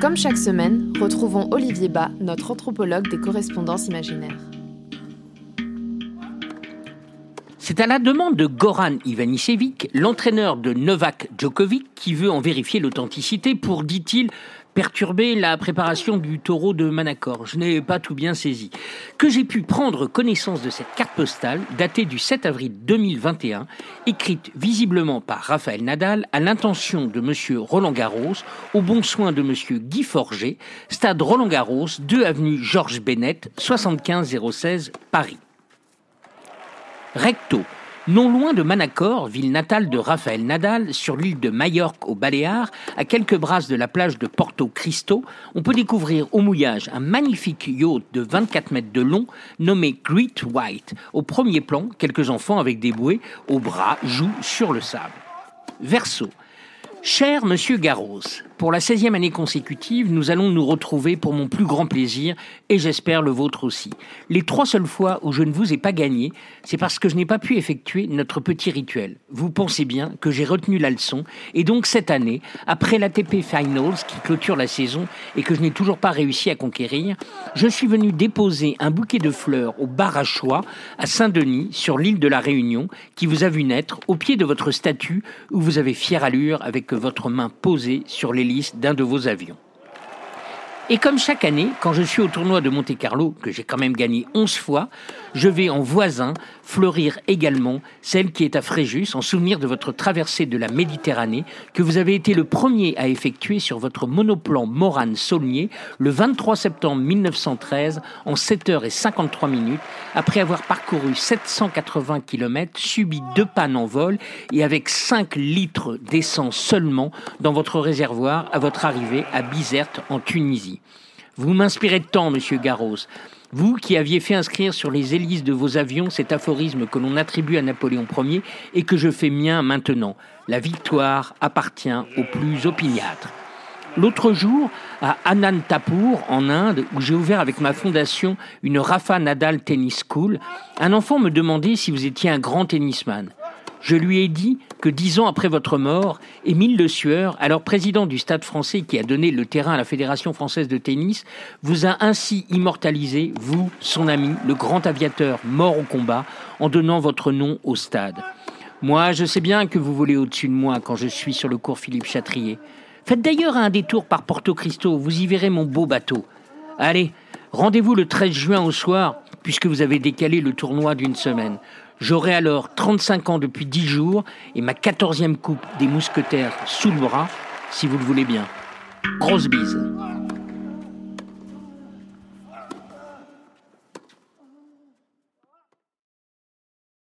Comme chaque semaine, retrouvons Olivier Bas, notre anthropologue des correspondances imaginaires. C'est à la demande de Goran Ivanisevic, l'entraîneur de Novak Djokovic, qui veut en vérifier l'authenticité pour, dit-il, perturber la préparation du taureau de Manacor. Je n'ai pas tout bien saisi. Que j'ai pu prendre connaissance de cette carte postale datée du 7 avril 2021, écrite visiblement par Raphaël Nadal à l'intention de monsieur Roland Garros, au bon soin de monsieur Guy Forger, stade Roland Garros, 2 avenue Georges Bennett, 75 016 Paris. Recto. Non loin de Manacor, ville natale de Raphaël Nadal, sur l'île de Majorque aux Baléares, à quelques brasses de la plage de Porto Cristo, on peut découvrir au mouillage un magnifique yacht de 24 mètres de long nommé Great White. Au premier plan, quelques enfants avec des bouées au bras jouent sur le sable. Verso. Cher Monsieur Garros, pour la 16e année consécutive, nous allons nous retrouver pour mon plus grand plaisir et j'espère le vôtre aussi. Les trois seules fois où je ne vous ai pas gagné, c'est parce que je n'ai pas pu effectuer notre petit rituel. Vous pensez bien que j'ai retenu la leçon et donc cette année, après l'ATP Finals qui clôture la saison et que je n'ai toujours pas réussi à conquérir, je suis venu déposer un bouquet de fleurs au bar à choix à Saint-Denis sur l'île de la Réunion qui vous a vu naître au pied de votre statue où vous avez fière allure avec votre main posée sur les d'un de vos avions. Et comme chaque année, quand je suis au tournoi de Monte-Carlo, que j'ai quand même gagné 11 fois, je vais en voisin fleurir également celle qui est à Fréjus, en souvenir de votre traversée de la Méditerranée, que vous avez été le premier à effectuer sur votre monoplan Morane-Saulnier le 23 septembre 1913 en 7h53 minutes, après avoir parcouru 780 km, subi deux pannes en vol et avec 5 litres d'essence seulement dans votre réservoir à votre arrivée à Bizerte en Tunisie. Vous m'inspirez tant, monsieur Garros. Vous qui aviez fait inscrire sur les hélices de vos avions cet aphorisme que l'on attribue à Napoléon Ier et que je fais mien maintenant. La victoire appartient aux plus opiniâtres. L'autre jour, à Anantapur, en Inde, où j'ai ouvert avec ma fondation une Rafa Nadal Tennis School, un enfant me demandait si vous étiez un grand tennisman. Je lui ai dit que dix ans après votre mort, Émile Le Sueur, alors président du Stade français qui a donné le terrain à la Fédération française de tennis, vous a ainsi immortalisé, vous, son ami, le grand aviateur mort au combat, en donnant votre nom au stade. Moi, je sais bien que vous volez au-dessus de moi quand je suis sur le cours Philippe Chatrier. Faites d'ailleurs un détour par Porto Cristo, vous y verrez mon beau bateau. Allez, rendez-vous le 13 juin au soir, puisque vous avez décalé le tournoi d'une semaine. J'aurai alors 35 ans depuis 10 jours et ma 14e coupe des mousquetaires sous le bras, si vous le voulez bien. Grosse bise.